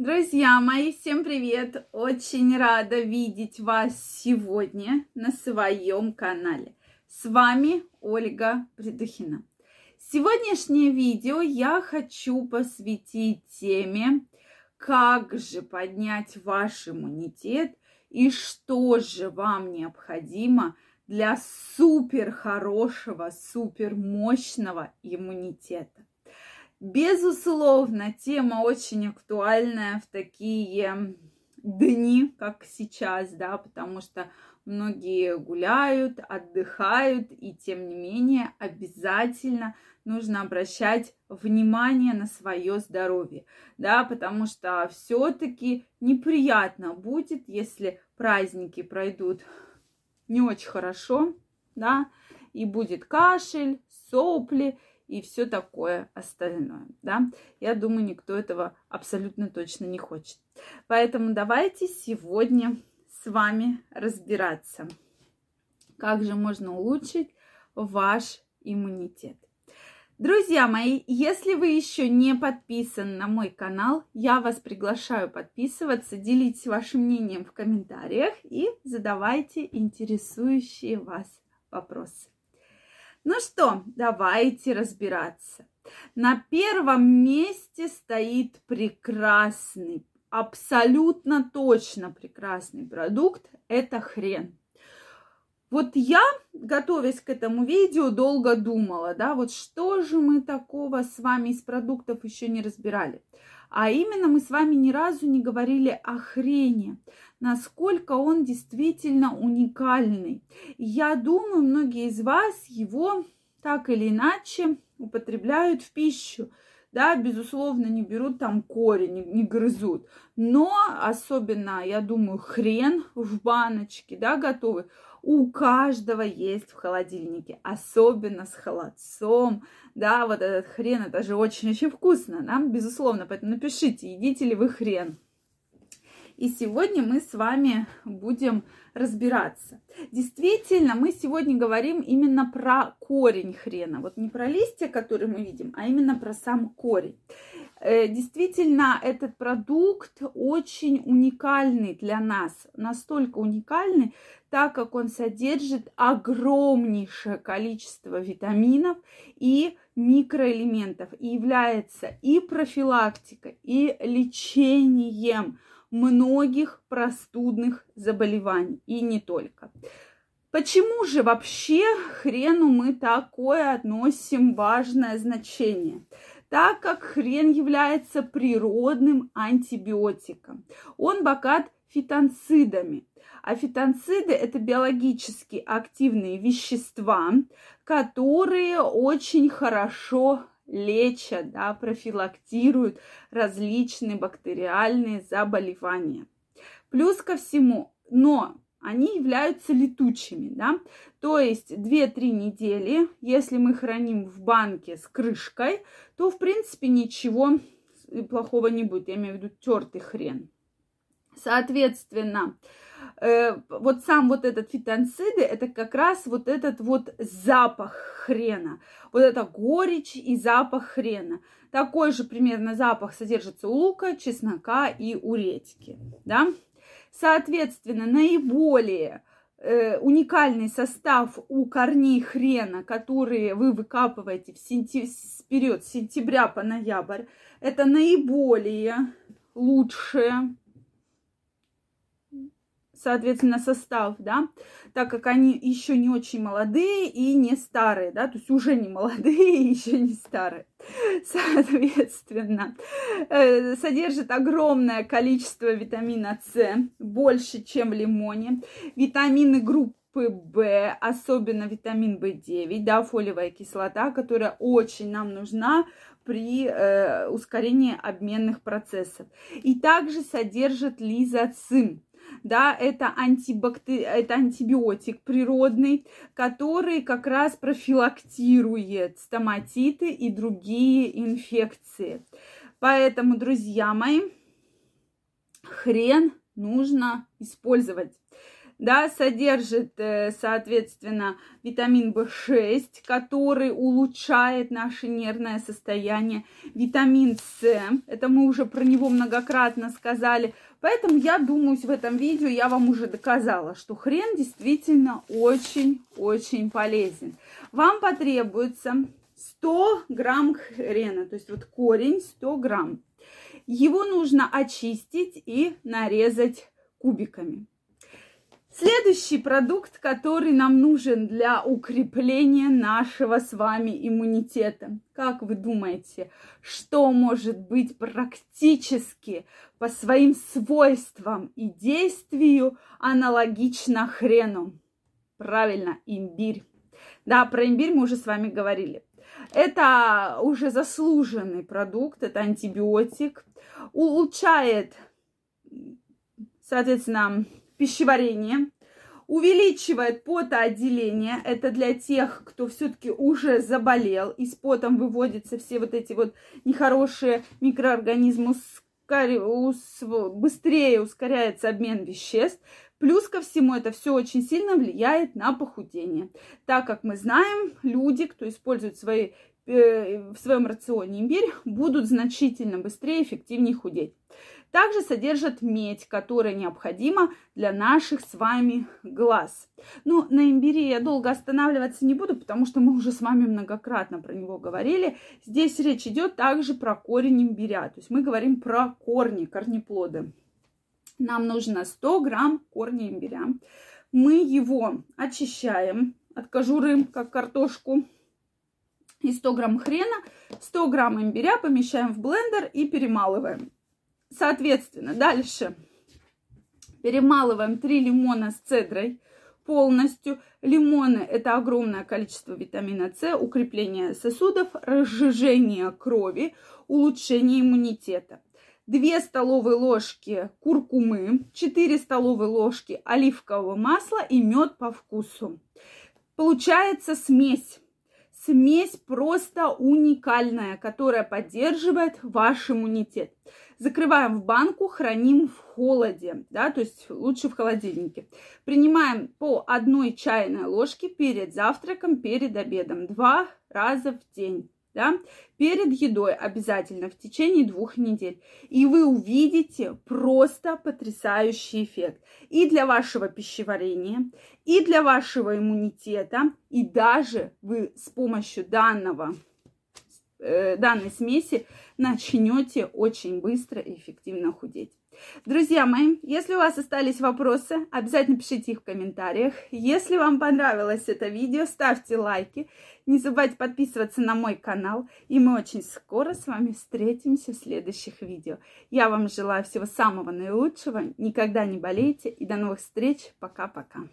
Друзья мои, всем привет! Очень рада видеть вас сегодня на своем канале. С вами Ольга Придухина. Сегодняшнее видео я хочу посвятить теме, как же поднять ваш иммунитет и что же вам необходимо для супер хорошего, супер мощного иммунитета. Безусловно, тема очень актуальная в такие дни, как сейчас, да, потому что многие гуляют, отдыхают, и тем не менее обязательно нужно обращать внимание на свое здоровье, да, потому что все-таки неприятно будет, если праздники пройдут не очень хорошо, да, и будет кашель, сопли и все такое остальное, да. Я думаю, никто этого абсолютно точно не хочет. Поэтому давайте сегодня с вами разбираться, как же можно улучшить ваш иммунитет. Друзья мои, если вы еще не подписаны на мой канал, я вас приглашаю подписываться, делитесь вашим мнением в комментариях и задавайте интересующие вас вопросы. Ну что, давайте разбираться. На первом месте стоит прекрасный, абсолютно точно прекрасный продукт. Это хрен. Вот я, готовясь к этому видео, долго думала, да, вот что же мы такого с вами из продуктов еще не разбирали. А именно мы с вами ни разу не говорили о хрене, насколько он действительно уникальный. Я думаю, многие из вас его так или иначе употребляют в пищу. Да, безусловно, не берут там корень, не, не грызут. Но особенно, я думаю, хрен в баночке, да, готовый у каждого есть в холодильнике, особенно с холодцом, да, вот этот хрен, это же очень-очень вкусно, да, безусловно, поэтому напишите, едите ли вы хрен. И сегодня мы с вами будем разбираться. Действительно, мы сегодня говорим именно про корень хрена. Вот не про листья, которые мы видим, а именно про сам корень. Э, действительно, этот продукт очень уникальный для нас, настолько уникальный, так как он содержит огромнейшее количество витаминов и микроэлементов и является и профилактикой, и лечением многих простудных заболеваний, и не только. Почему же вообще хрену мы такое относим важное значение? Так как хрен является природным антибиотиком. Он богат фитонцидами. А фитонциды – это биологически активные вещества, которые очень хорошо лечат, да, профилактируют различные бактериальные заболевания. Плюс ко всему, но они являются летучими, да, то есть 2-3 недели, если мы храним в банке с крышкой, то, в принципе, ничего плохого не будет, я имею в виду тертый хрен. Соответственно, вот сам вот этот фитонциды, это как раз вот этот вот запах хрена. Вот это горечь и запах хрена. Такой же примерно запах содержится у лука, чеснока и у редьки, да. Соответственно, наиболее э, уникальный состав у корней хрена, которые вы выкапываете в сентя... период с сентября по ноябрь, это наиболее лучшее соответственно, состав, да, так как они еще не очень молодые и не старые, да, то есть уже не молодые и еще не старые. Соответственно, э, содержит огромное количество витамина С, больше, чем в лимоне. Витамины группы В, особенно витамин В9, да, фолиевая кислота, которая очень нам нужна при э, ускорении обменных процессов. И также содержит лизоцим да, это, антибактери... это антибиотик природный, который как раз профилактирует стоматиты и другие инфекции. Поэтому, друзья мои, хрен нужно использовать. да, содержит, э, соответственно, витамин В6, который улучшает наше нервное состояние, витамин С, это мы уже про него многократно сказали, поэтому я думаю, в этом видео я вам уже доказала, что хрен действительно очень-очень полезен. Вам потребуется 100 грамм хрена, то есть вот корень 100 грамм. Его нужно очистить и нарезать кубиками. Следующий продукт, который нам нужен для укрепления нашего с вами иммунитета. Как вы думаете, что может быть практически по своим свойствам и действию аналогично хрену? Правильно, имбирь. Да, про имбирь мы уже с вами говорили. Это уже заслуженный продукт, это антибиотик, улучшает, соответственно, пищеварение, увеличивает потоотделение. Это для тех, кто все-таки уже заболел, и с потом выводятся все вот эти вот нехорошие микроорганизмы, быстрее ускоряется обмен веществ. Плюс ко всему это все очень сильно влияет на похудение. Так как мы знаем, люди, кто использует свои, э, в своем рационе имбирь, будут значительно быстрее и эффективнее худеть. Также содержит медь, которая необходима для наших с вами глаз. Ну, на имбире я долго останавливаться не буду, потому что мы уже с вами многократно про него говорили. Здесь речь идет также про корень имбиря. То есть мы говорим про корни, корнеплоды. Нам нужно 100 грамм корня имбиря. Мы его очищаем от кожуры, как картошку. И 100 грамм хрена, 100 грамм имбиря помещаем в блендер и перемалываем. Соответственно, дальше перемалываем 3 лимона с цедрой полностью. Лимоны – это огромное количество витамина С, укрепление сосудов, разжижение крови, улучшение иммунитета. 2 столовые ложки куркумы, 4 столовые ложки оливкового масла и мед по вкусу. Получается смесь смесь просто уникальная, которая поддерживает ваш иммунитет. Закрываем в банку, храним в холоде, да, то есть лучше в холодильнике. Принимаем по одной чайной ложке перед завтраком, перед обедом, два раза в день да, перед едой обязательно в течение двух недель. И вы увидите просто потрясающий эффект и для вашего пищеварения, и для вашего иммунитета, и даже вы с помощью данного, э, данной смеси начнете очень быстро и эффективно худеть. Друзья мои, если у вас остались вопросы, обязательно пишите их в комментариях. Если вам понравилось это видео, ставьте лайки. Не забывайте подписываться на мой канал. И мы очень скоро с вами встретимся в следующих видео. Я вам желаю всего самого наилучшего. Никогда не болейте. И до новых встреч. Пока-пока.